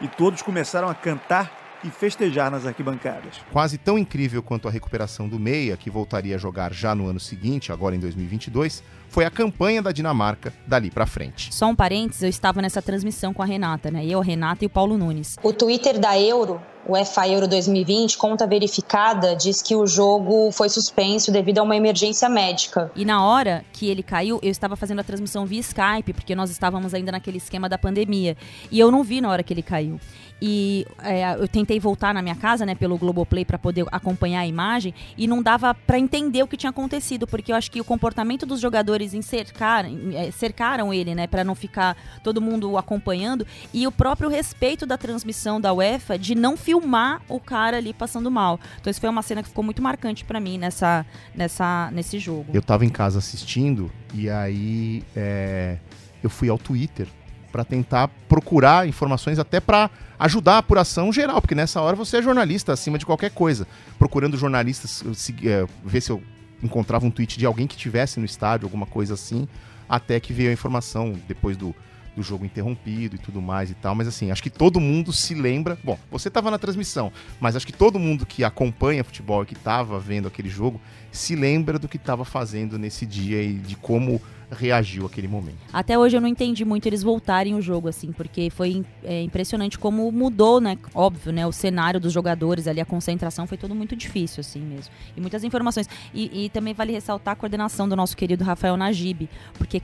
S16: E todos começaram a cantar e festejar nas arquibancadas.
S3: Quase tão incrível quanto a recuperação do Meia, que voltaria a jogar já no ano seguinte, agora em 2022, foi a campanha da Dinamarca dali para frente.
S2: Só um parênteses, eu estava nessa transmissão com a Renata, né? Eu, a Renata e o Paulo Nunes.
S11: O Twitter da Euro o EFA Euro 2020, conta verificada, diz que o jogo foi suspenso devido a uma emergência médica.
S2: E na hora que ele caiu, eu estava fazendo a transmissão via Skype, porque nós estávamos ainda naquele esquema da pandemia. E eu não vi na hora que ele caiu. E é, eu tentei voltar na minha casa, né, pelo Globoplay para poder acompanhar a imagem e não dava para entender o que tinha acontecido, porque eu acho que o comportamento dos jogadores em cercar, é, cercaram ele, né, para não ficar todo mundo acompanhando e o próprio respeito da transmissão da UEFA de não filmar o cara ali passando mal. Então isso foi uma cena que ficou muito marcante para mim nessa, nessa, nesse jogo.
S3: Eu tava em casa assistindo e aí é, eu fui ao Twitter para tentar procurar informações até para ajudar a apuração geral, porque nessa hora você é jornalista acima de qualquer coisa. Procurando jornalistas, é, ver se eu encontrava um tweet de alguém que tivesse no estádio, alguma coisa assim, até que veio a informação depois do do jogo interrompido e tudo mais e tal, mas assim, acho que todo mundo se lembra. Bom, você estava na transmissão, mas acho que todo mundo que acompanha futebol e que estava vendo aquele jogo se lembra do que estava fazendo nesse dia e de como reagiu aquele momento.
S2: Até hoje eu não entendi muito eles voltarem o jogo, assim, porque foi é, impressionante como mudou, né? Óbvio, né? O cenário dos jogadores ali, a concentração foi tudo muito difícil, assim mesmo. E muitas informações. E, e também vale ressaltar a coordenação do nosso querido Rafael Najib, porque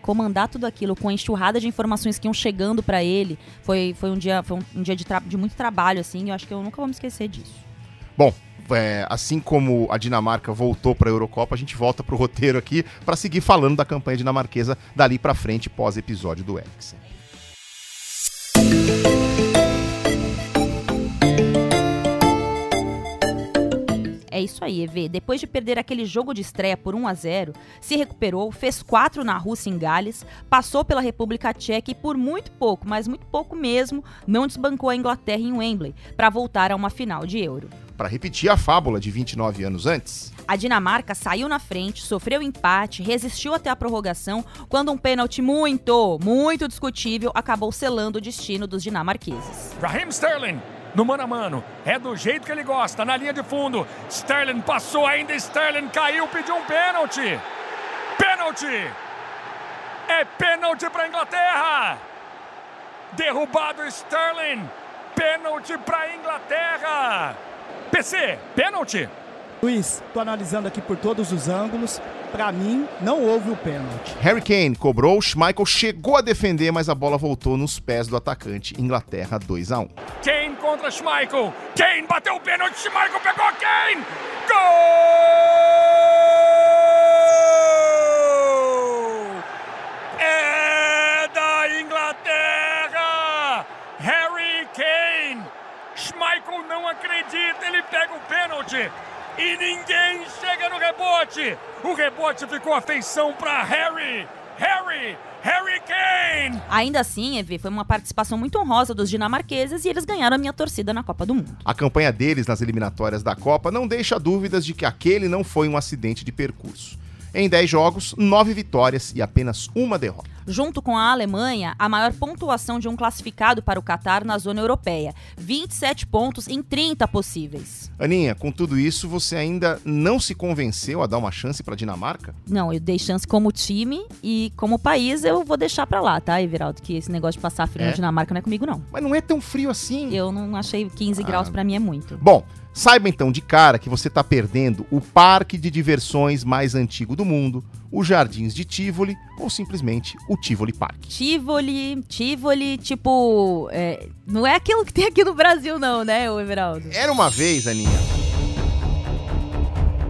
S2: comandar tudo aquilo com a enxurrada de informações que iam chegando para ele foi, foi um dia, foi um, um dia de, de muito trabalho, assim, e eu acho que eu nunca vou me esquecer disso.
S3: Bom, é, assim como a Dinamarca voltou para a Eurocopa, a gente volta para o roteiro aqui para seguir falando da campanha dinamarquesa dali para frente, pós episódio do Eriksen.
S2: É isso aí, EV. Depois de perder aquele jogo de estreia por 1 a 0 se recuperou, fez quatro na Rússia em Gales, passou pela República Tcheca e por muito pouco, mas muito pouco mesmo, não desbancou a Inglaterra em Wembley para voltar a uma final de Euro
S3: para repetir a fábula de 29 anos antes.
S2: A Dinamarca saiu na frente, sofreu empate, resistiu até a prorrogação, quando um pênalti muito, muito discutível acabou selando o destino dos dinamarqueses.
S4: Raheem Sterling, no mano a mano, é do jeito que ele gosta, na linha de fundo. Sterling passou ainda, Sterling caiu, pediu um pênalti. Pênalti! É pênalti para Inglaterra! Derrubado Sterling! Pênalti para Inglaterra! PC, pênalti.
S17: Luiz, tô analisando aqui por todos os ângulos. Para mim, não houve o pênalti.
S3: Harry Kane cobrou, Schmeichel chegou a defender, mas a bola voltou nos pés do atacante. Inglaterra 2 a 1.
S4: Kane contra Schmeichel. Kane bateu o pênalti, Schmeichel pegou Kane. Gol! É da Inglaterra. Harry Kane Schmeichel não acredita, ele pega o pênalti e ninguém chega no rebote. O rebote ficou a feição para Harry. Harry, Harry Kane!
S2: Ainda assim, Evê, foi uma participação muito honrosa dos dinamarqueses e eles ganharam a minha torcida na Copa do Mundo.
S3: A campanha deles nas eliminatórias da Copa não deixa dúvidas de que aquele não foi um acidente de percurso. Em 10 jogos, 9 vitórias e apenas uma derrota.
S2: Junto com a Alemanha, a maior pontuação de um classificado para o Catar na zona europeia: 27 pontos em 30 possíveis.
S3: Aninha, com tudo isso, você ainda não se convenceu a dar uma chance para a Dinamarca?
S2: Não, eu dei chance como time e como país eu vou deixar para lá, tá, Everaldo? Que esse negócio de passar frio é? na Dinamarca não é comigo, não.
S3: Mas não é tão frio assim.
S2: Eu não achei 15 ah. graus para mim é muito.
S3: Bom, Saiba então de cara que você está perdendo o parque de diversões mais antigo do mundo, os Jardins de Tivoli ou simplesmente o Tivoli Park.
S2: Tivoli, Tivoli, tipo. É, não é aquilo que tem aqui no Brasil, não, né, Everaldo?
S3: Era uma vez, Aninha.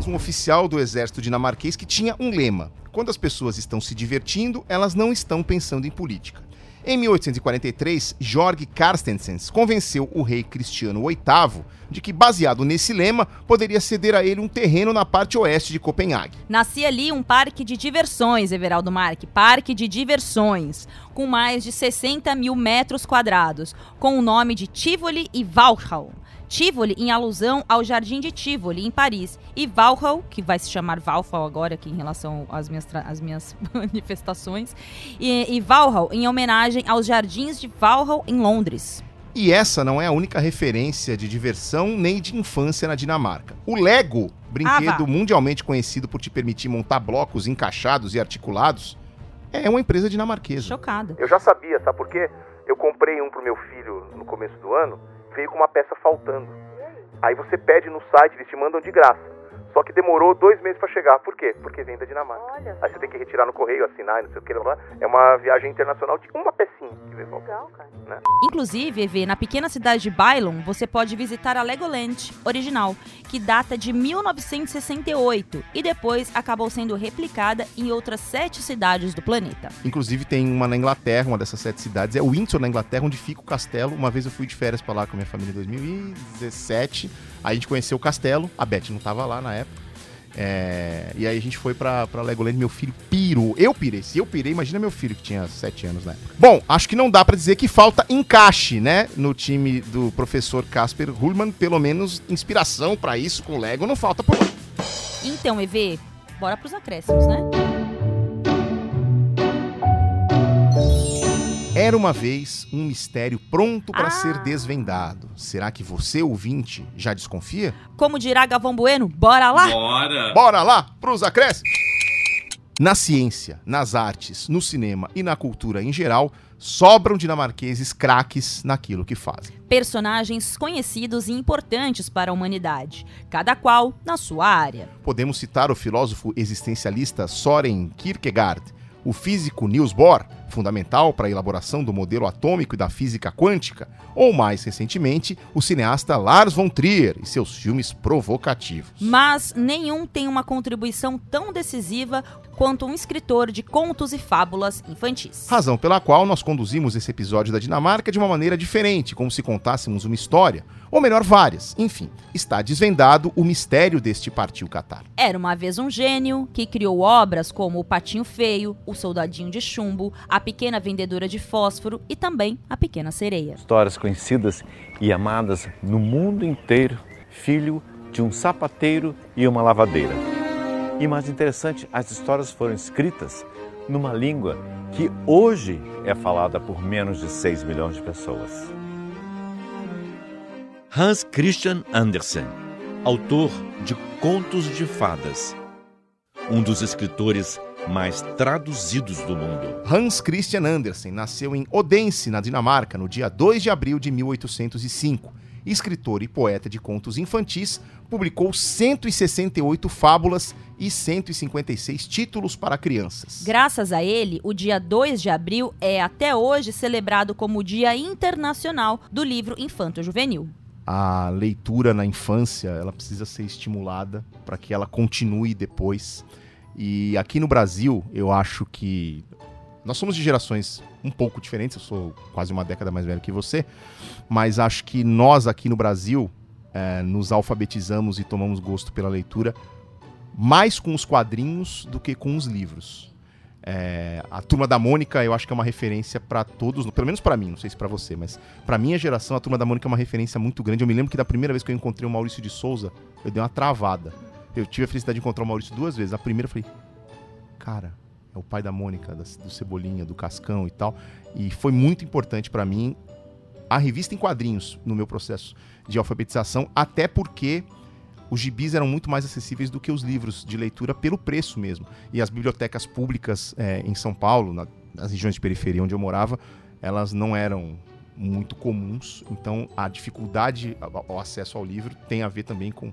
S3: Um oficial do exército dinamarquês que tinha um lema: quando as pessoas estão se divertindo, elas não estão pensando em política. Em 1843, Jorg Carstensens convenceu o rei Cristiano VIII de que, baseado nesse lema, poderia ceder a ele um terreno na parte oeste de Copenhague.
S2: Nascia ali um parque de diversões, Everaldo Marque, parque de diversões, com mais de 60 mil metros quadrados, com o nome de Tivoli e Walhall. Tivoli em alusão ao Jardim de Tivoli, em Paris, e Valhall, que vai se chamar Valhall agora aqui em relação às minhas, às minhas manifestações, e, e Valhall em homenagem aos Jardins de Valhall, em Londres.
S3: E essa não é a única referência de diversão nem de infância na Dinamarca. O Lego, brinquedo ah, mundialmente conhecido por te permitir montar blocos encaixados e articulados, é uma empresa dinamarquesa.
S2: Chocada.
S8: Eu já sabia, sabe por quê? Eu comprei um pro meu filho no começo do ano veio com uma peça faltando. Aí você pede no site, eles te mandam de graça. Só que demorou dois meses para chegar. Por quê? Porque vem da Dinamarca. Olha Aí você tem que retirar no correio, assinar, não sei o que lá. É uma viagem internacional de uma pecinha que vem Legal, cara.
S2: Né? Inclusive, Evê, na pequena cidade de Bailon, você pode visitar a Legoland original, que data de 1968 e depois acabou sendo replicada em outras sete cidades do planeta.
S3: Inclusive tem uma na Inglaterra, uma dessas sete cidades, é Windsor na Inglaterra, onde fica o castelo. Uma vez eu fui de férias para lá com a minha família em 2017 Aí a gente conheceu o castelo, a Beth não tava lá na época. É, e aí a gente foi pra, pra Legoland, meu filho pirou. Eu pirei. Se eu pirei, imagina meu filho que tinha 7 anos na época. Bom, acho que não dá para dizer que falta encaixe, né? No time do professor Casper Hullman. Pelo menos inspiração para isso com o Lego não falta por.
S2: Então, EV, bora pros acréscimos, né?
S3: Era uma vez um mistério pronto para ser desvendado. Será que você, ouvinte, já desconfia?
S2: Como dirá Galvão Bueno, bora lá?
S3: Bora! Bora lá pros acréscimos! Na ciência, nas artes, no cinema e na cultura em geral, sobram dinamarqueses craques naquilo que fazem.
S2: Personagens conhecidos e importantes para a humanidade, cada qual na sua área.
S3: Podemos citar o filósofo existencialista Soren Kierkegaard, o físico Niels Bohr, fundamental para a elaboração do modelo atômico e da física quântica, ou mais recentemente, o cineasta Lars von Trier e seus filmes provocativos.
S2: Mas nenhum tem uma contribuição tão decisiva quanto um escritor de contos e fábulas infantis.
S3: Razão pela qual nós conduzimos esse episódio da Dinamarca de uma maneira diferente, como se contássemos uma história, ou melhor, várias. Enfim, está desvendado o mistério deste Partiu Catar.
S2: Era uma vez um gênio que criou obras como O Patinho Feio, O Soldadinho de Chumbo, A Pequena Vendedora de Fósforo e também A Pequena Sereia.
S18: Histórias conhecidas e amadas no mundo inteiro, filho de um sapateiro e uma lavadeira. E mais interessante, as histórias foram escritas numa língua que hoje é falada por menos de 6 milhões de pessoas.
S19: Hans Christian Andersen, autor de Contos de Fadas, um dos escritores mais traduzidos do mundo.
S3: Hans Christian Andersen nasceu em Odense, na Dinamarca, no dia 2 de abril de 1805. Escritor e poeta de contos infantis, publicou 168 fábulas e 156 títulos para crianças.
S2: Graças a ele, o dia 2 de abril é até hoje celebrado como o Dia Internacional do Livro Infanto Juvenil
S3: a leitura na infância ela precisa ser estimulada para que ela continue depois. E aqui no Brasil, eu acho que nós somos de gerações um pouco diferentes. Eu sou quase uma década mais velho que você, mas acho que nós aqui no Brasil é, nos alfabetizamos e tomamos gosto pela leitura mais com os quadrinhos do que com os livros. É, a Turma da Mônica, eu acho que é uma referência para todos, pelo menos para mim, não sei se para você, mas para minha geração, a Turma da Mônica é uma referência muito grande. Eu me lembro que da primeira vez que eu encontrei o Maurício de Souza, eu dei uma travada. Eu tive a felicidade de encontrar o Maurício duas vezes. A primeira eu falei, cara, é o pai da Mônica, do Cebolinha, do Cascão e tal. E foi muito importante para mim a revista em quadrinhos no meu processo de alfabetização, até porque os gibis eram muito mais acessíveis do que os livros de leitura pelo preço mesmo. E as bibliotecas públicas é, em São Paulo, na, nas regiões de periferia onde eu morava, elas não eram muito comuns. Então a dificuldade ao acesso ao livro tem a ver também com,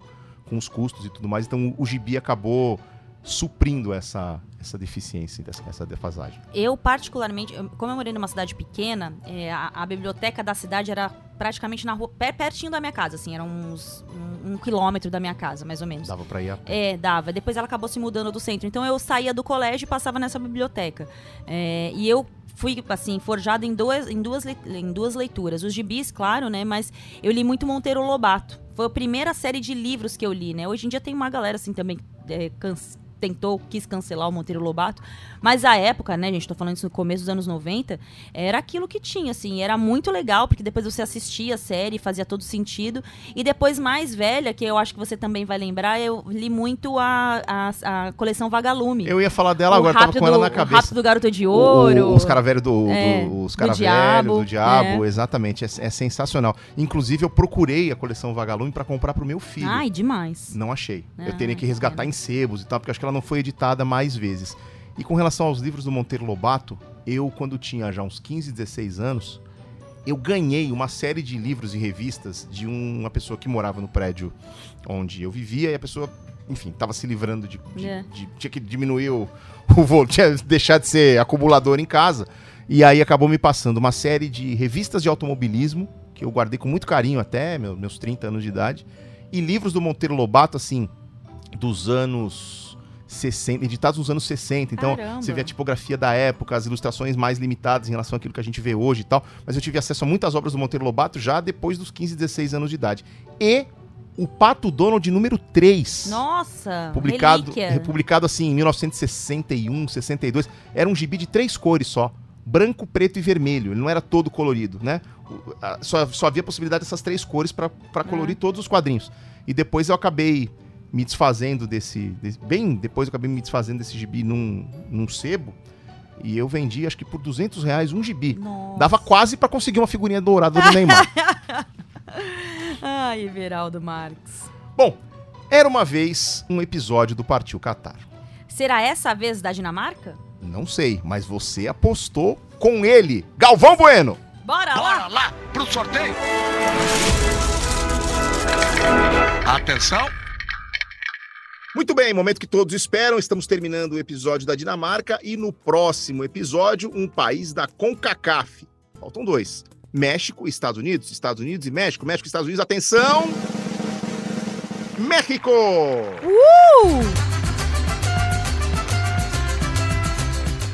S3: com os custos e tudo mais. Então o, gibi acabou suprindo essa, essa deficiência, essa defasagem?
S2: Eu, particularmente, como eu morei numa cidade pequena, é, a, a, biblioteca da cidade era praticamente na rua, pertinho da minha casa, assim, era uns um, um, quilômetro da minha casa, mais ou menos.
S3: Dava pra ir a pé.
S2: É, dava. Depois ela acabou se mudando do centro. Então eu saía do colégio e passava nessa biblioteca. É, e eu fui, assim, forjada em duas, em, duas, em duas leituras. Os gibis, claro, né? Mas eu li muito Monteiro Lobato. Foi a primeira série de livros que eu li, né? Hoje em dia tem uma galera, assim, também é, tentou, quis cancelar o Monteiro Lobato. Mas a época, né, gente, tô falando isso no começo dos anos 90, era aquilo que tinha, assim, era muito legal, porque depois você assistia a série, fazia todo sentido. E depois, mais velha, que eu acho que você também vai lembrar, eu li muito a, a, a coleção Vagalume.
S3: Eu ia falar dela o agora, tava com ela na cabeça. O
S2: Rápido do Garoto de Ouro.
S3: O, os Caravelhos do, é, do, os cara do Diabo. Do diabo é. exatamente. É, é, sensacional. Inclusive, eu procurei a coleção Vagalume para comprar pro meu filho.
S2: Ai, demais.
S3: Não achei. eu ah, teria que resgatar em sebos e tal, porque acho que ela ela não foi editada mais vezes. E com relação aos livros do Monteiro Lobato, eu, quando tinha já uns 15, 16 anos, eu ganhei uma série de livros e revistas de uma pessoa que morava no prédio onde eu vivia e a pessoa, enfim, estava se livrando de, de. É. de, Tinha que diminuir o, o tinha deixar de ser acumulador em casa. E aí acabou me passando uma série de revistas de automobilismo, que eu guardei com muito carinho até meus 30 anos de idade, e livros do Monteiro Lobato, assim, dos anos 60, editados nos anos 60. Então, Caramba. você vê a tipografia da época, as ilustrações mais limitadas em relação àquilo que a gente vê hoje e tal. Mas eu tive acesso a muitas obras do Monteiro Lobato já depois dos 15, 16 anos de idade. E o Pato Donald número 3.
S2: Nossa!
S3: Publicado, republicado assim em 1961, 62. Era um gibi de três cores só. Branco, preto e vermelho. Ele não era todo colorido, né? Só, só havia possibilidade dessas três cores para colorir todos os quadrinhos. E depois eu acabei me desfazendo desse, desse, Bem depois eu acabei me desfazendo desse gibi num, num sebo.
S20: E eu vendi, acho que por 200 reais, um gibi. Dava quase pra conseguir uma figurinha dourada do Neymar.
S2: Ai, Everaldo Marques.
S20: Bom, era uma vez um episódio do Partiu Qatar.
S2: Será essa a vez da Dinamarca?
S20: Não sei, mas você apostou com ele. Galvão Bueno!
S2: Bora lá!
S6: Bora lá pro sorteio! Atenção!
S3: Muito bem, momento que todos esperam, estamos terminando o episódio da Dinamarca e no próximo episódio, um país da CONCACAF. Faltam dois. México e Estados Unidos, Estados Unidos e México, México e Estados Unidos, atenção! México!
S2: Uh!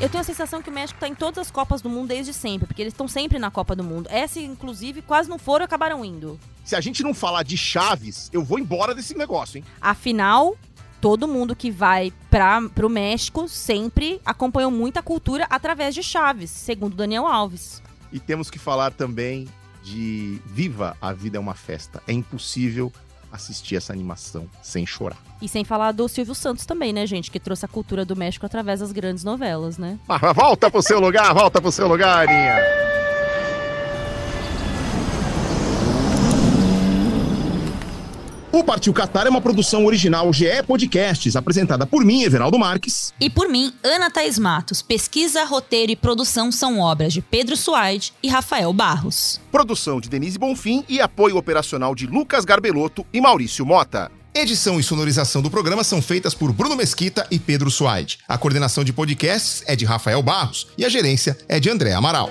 S2: Eu tenho a sensação que o México está em todas as Copas do Mundo desde sempre, porque eles estão sempre na Copa do Mundo. Essa, inclusive, quase não foram e acabaram indo.
S3: Se a gente não falar de Chaves, eu vou embora desse negócio, hein?
S2: Afinal, todo mundo que vai para o México sempre acompanhou muita cultura através de Chaves, segundo Daniel Alves.
S3: E temos que falar também de Viva a Vida é uma Festa. É impossível assistir essa animação sem chorar.
S2: E sem falar do Silvio Santos também, né, gente? Que trouxe a cultura do México através das grandes novelas, né?
S3: Ah, volta pro seu lugar, volta pro seu lugar, Aninha. O Partiu Qatar é uma produção original GE Podcasts, apresentada por mim, Everaldo Marques.
S2: E por mim, Ana Thaís Matos. Pesquisa, roteiro e produção são obras de Pedro Suaide e Rafael Barros.
S3: Produção de Denise Bonfim e apoio operacional de Lucas Garbelotto e Maurício Mota. Edição e sonorização do programa são feitas por Bruno Mesquita e Pedro Suaide. A coordenação de podcasts é de Rafael Barros e a gerência é de André Amaral.